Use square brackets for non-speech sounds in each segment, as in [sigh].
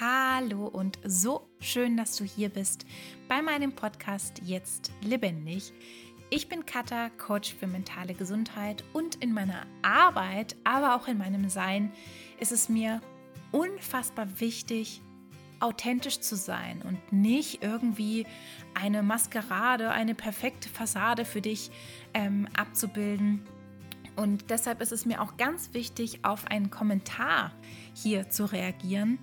Hallo und so schön, dass du hier bist bei meinem Podcast Jetzt lebendig. Ich bin Katha, Coach für mentale Gesundheit und in meiner Arbeit, aber auch in meinem Sein ist es mir unfassbar wichtig, authentisch zu sein und nicht irgendwie eine Maskerade, eine perfekte Fassade für dich ähm, abzubilden. Und deshalb ist es mir auch ganz wichtig, auf einen Kommentar hier zu reagieren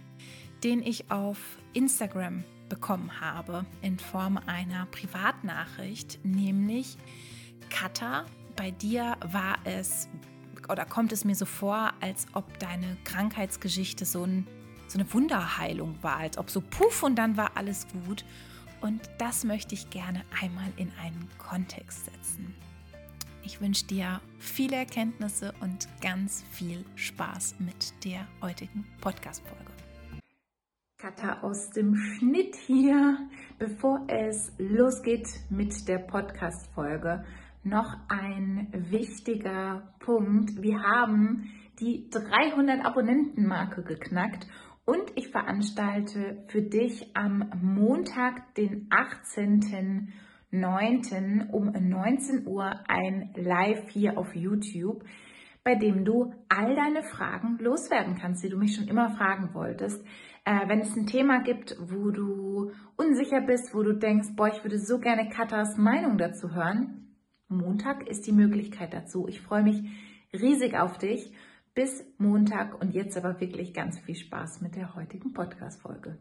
den ich auf Instagram bekommen habe in Form einer Privatnachricht, nämlich Katha, bei dir war es oder kommt es mir so vor, als ob deine Krankheitsgeschichte so, ein, so eine Wunderheilung war, als ob so puff und dann war alles gut. Und das möchte ich gerne einmal in einen Kontext setzen. Ich wünsche dir viele Erkenntnisse und ganz viel Spaß mit der heutigen Podcast-Folge. Katha aus dem Schnitt hier. Bevor es losgeht mit der Podcast-Folge, noch ein wichtiger Punkt. Wir haben die 300 Abonnenten-Marke geknackt und ich veranstalte für dich am Montag, den 18.09. um 19 Uhr ein Live hier auf YouTube bei dem du all deine Fragen loswerden kannst, die du mich schon immer fragen wolltest. Äh, wenn es ein Thema gibt, wo du unsicher bist, wo du denkst, boah, ich würde so gerne Katas Meinung dazu hören, Montag ist die Möglichkeit dazu. Ich freue mich riesig auf dich. Bis Montag und jetzt aber wirklich ganz viel Spaß mit der heutigen Podcast-Folge.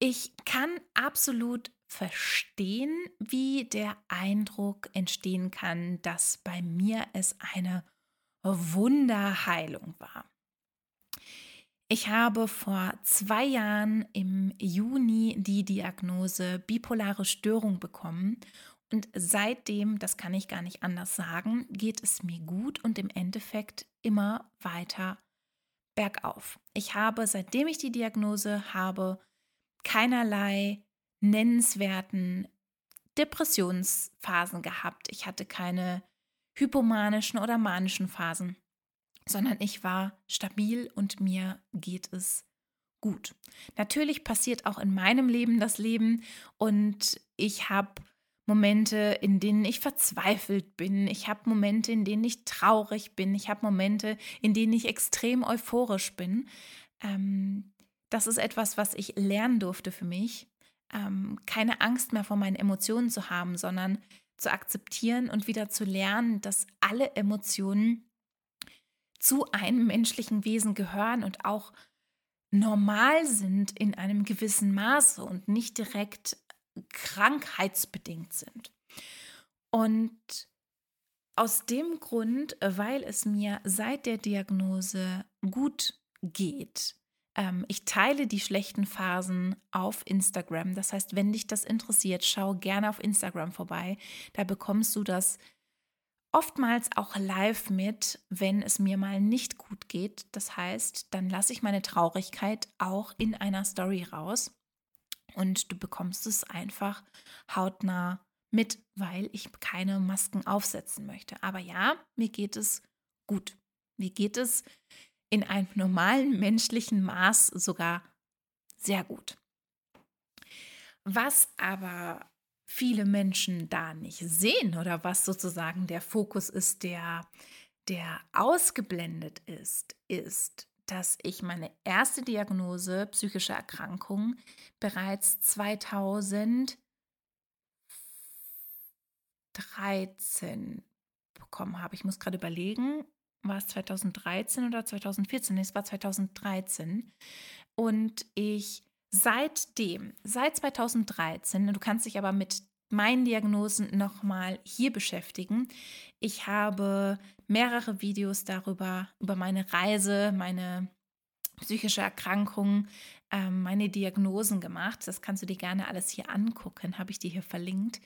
Ich kann absolut verstehen, wie der Eindruck entstehen kann, dass bei mir es eine Wunderheilung war. Ich habe vor zwei Jahren im Juni die Diagnose bipolare Störung bekommen und seitdem, das kann ich gar nicht anders sagen, geht es mir gut und im Endeffekt immer weiter bergauf. Ich habe, seitdem ich die Diagnose habe, keinerlei nennenswerten Depressionsphasen gehabt. Ich hatte keine hypomanischen oder manischen Phasen, sondern ich war stabil und mir geht es gut. Natürlich passiert auch in meinem Leben das Leben und ich habe Momente, in denen ich verzweifelt bin. Ich habe Momente, in denen ich traurig bin. Ich habe Momente, in denen ich extrem euphorisch bin. Ähm, das ist etwas, was ich lernen durfte für mich ähm, keine Angst mehr vor meinen Emotionen zu haben, sondern zu akzeptieren und wieder zu lernen, dass alle Emotionen zu einem menschlichen Wesen gehören und auch normal sind in einem gewissen Maße und nicht direkt krankheitsbedingt sind. Und aus dem Grund, weil es mir seit der Diagnose gut geht, ähm, ich teile die schlechten Phasen auf Instagram. Das heißt, wenn dich das interessiert, schau gerne auf Instagram vorbei. Da bekommst du das oftmals auch live mit, wenn es mir mal nicht gut geht. Das heißt, dann lasse ich meine Traurigkeit auch in einer Story raus und du bekommst es einfach hautnah mit, weil ich keine Masken aufsetzen möchte. Aber ja, mir geht es gut. Mir geht es in einem normalen menschlichen Maß sogar sehr gut. Was aber viele Menschen da nicht sehen oder was sozusagen der Fokus ist, der, der ausgeblendet ist, ist, dass ich meine erste Diagnose psychische Erkrankung bereits 2013 bekommen habe. Ich muss gerade überlegen, war es 2013 oder 2014? Nee, es war 2013. Und ich seitdem, seit 2013, du kannst dich aber mit meinen Diagnosen nochmal hier beschäftigen. Ich habe mehrere Videos darüber, über meine Reise, meine psychische Erkrankung, ähm, meine Diagnosen gemacht. Das kannst du dir gerne alles hier angucken, habe ich dir hier verlinkt.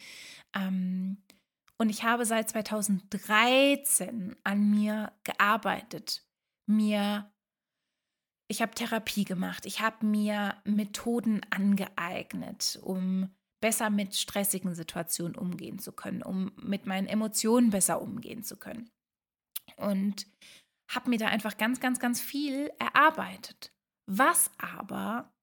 Und ich habe seit 2013 an mir gearbeitet. Mir, ich habe Therapie gemacht. Ich habe mir Methoden angeeignet, um besser mit stressigen Situationen umgehen zu können, um mit meinen Emotionen besser umgehen zu können. Und habe mir da einfach ganz, ganz, ganz viel erarbeitet. Was aber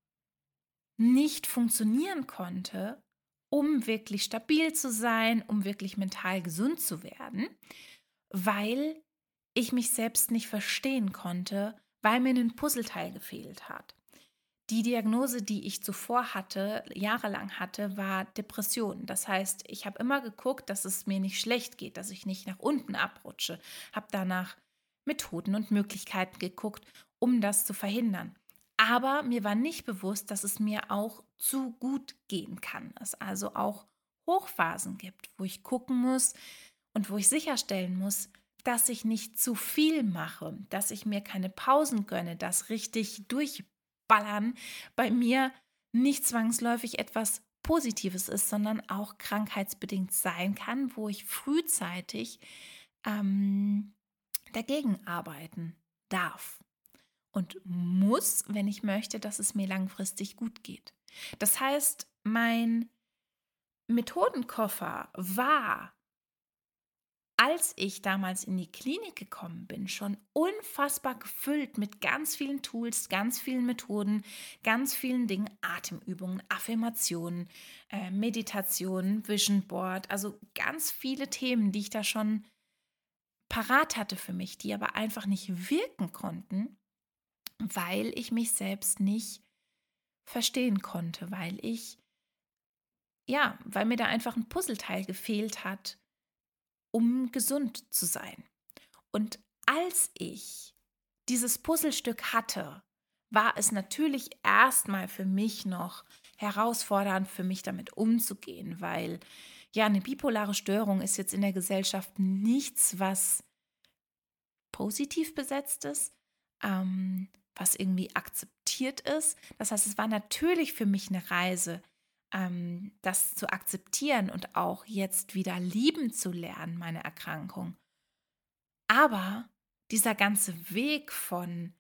nicht funktionieren konnte, um wirklich stabil zu sein, um wirklich mental gesund zu werden, weil ich mich selbst nicht verstehen konnte, weil mir ein Puzzleteil gefehlt hat. Die Diagnose, die ich zuvor hatte, jahrelang hatte, war Depression. Das heißt, ich habe immer geguckt, dass es mir nicht schlecht geht, dass ich nicht nach unten abrutsche. Habe danach Methoden und Möglichkeiten geguckt, um das zu verhindern. Aber mir war nicht bewusst, dass es mir auch zu gut gehen kann. Es also auch Hochphasen gibt, wo ich gucken muss und wo ich sicherstellen muss, dass ich nicht zu viel mache, dass ich mir keine Pausen gönne, dass richtig durch Ballern bei mir nicht zwangsläufig etwas Positives ist, sondern auch krankheitsbedingt sein kann, wo ich frühzeitig ähm, dagegen arbeiten darf und muss, wenn ich möchte, dass es mir langfristig gut geht. Das heißt, mein Methodenkoffer war als ich damals in die Klinik gekommen bin, schon unfassbar gefüllt mit ganz vielen Tools, ganz vielen Methoden, ganz vielen Dingen, Atemübungen, Affirmationen, äh, Meditationen, Vision Board, also ganz viele Themen, die ich da schon parat hatte für mich, die aber einfach nicht wirken konnten, weil ich mich selbst nicht verstehen konnte, weil ich, ja, weil mir da einfach ein Puzzleteil gefehlt hat, um gesund zu sein. Und als ich dieses Puzzlestück hatte, war es natürlich erstmal für mich noch herausfordernd, für mich damit umzugehen, weil ja, eine bipolare Störung ist jetzt in der Gesellschaft nichts, was positiv besetzt ist, ähm, was irgendwie akzeptiert ist. Das heißt, es war natürlich für mich eine Reise, ähm, das zu akzeptieren und auch jetzt wieder lieben zu lernen, meine Erkrankung. Aber dieser ganze Weg von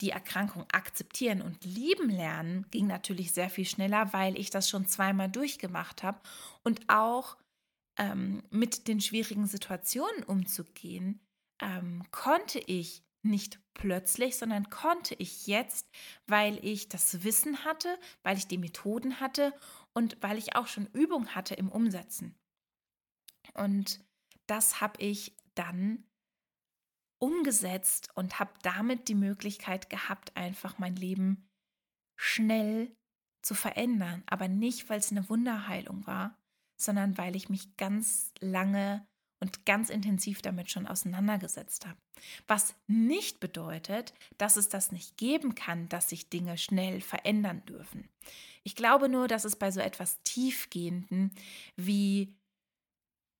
die Erkrankung akzeptieren und lieben lernen ging natürlich sehr viel schneller, weil ich das schon zweimal durchgemacht habe und auch ähm, mit den schwierigen Situationen umzugehen, ähm, konnte ich nicht plötzlich, sondern konnte ich jetzt, weil ich das Wissen hatte, weil ich die Methoden hatte und weil ich auch schon Übung hatte im Umsetzen. Und das habe ich dann umgesetzt und habe damit die Möglichkeit gehabt, einfach mein Leben schnell zu verändern. Aber nicht, weil es eine Wunderheilung war, sondern weil ich mich ganz lange und ganz intensiv damit schon auseinandergesetzt habe. Was nicht bedeutet, dass es das nicht geben kann, dass sich Dinge schnell verändern dürfen. Ich glaube nur, dass es bei so etwas Tiefgehenden wie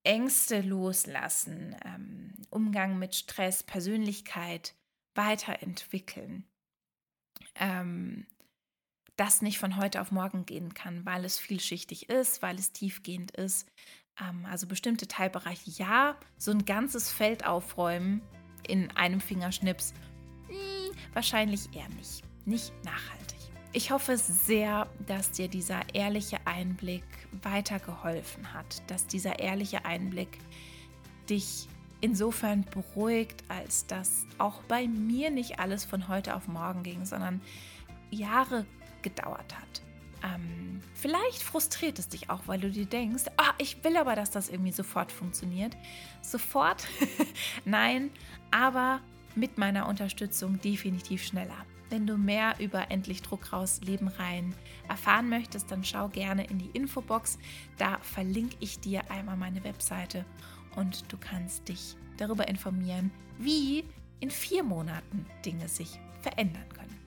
Ängste loslassen, ähm, Umgang mit Stress, Persönlichkeit weiterentwickeln, ähm, das nicht von heute auf morgen gehen kann, weil es vielschichtig ist, weil es tiefgehend ist, also bestimmte Teilbereiche ja, so ein ganzes Feld aufräumen in einem Fingerschnips, mh, hm, wahrscheinlich eher nicht. Nicht nachhaltig. Ich hoffe sehr, dass dir dieser ehrliche Einblick weitergeholfen hat, dass dieser ehrliche Einblick dich insofern beruhigt, als dass auch bei mir nicht alles von heute auf morgen ging, sondern Jahre gedauert hat. Ähm, vielleicht frustriert es dich auch, weil du dir denkst, ah, ich will aber, dass das irgendwie sofort funktioniert. Sofort? [laughs] Nein, aber mit meiner Unterstützung definitiv schneller. Wenn du mehr über Endlich Druck raus, Leben rein erfahren möchtest, dann schau gerne in die Infobox. Da verlinke ich dir einmal meine Webseite und du kannst dich darüber informieren, wie in vier Monaten Dinge sich verändern können.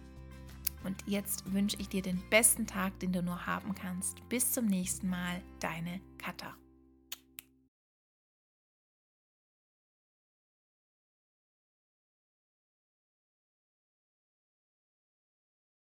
Und jetzt wünsche ich dir den besten Tag, den du nur haben kannst. Bis zum nächsten Mal, deine Katha.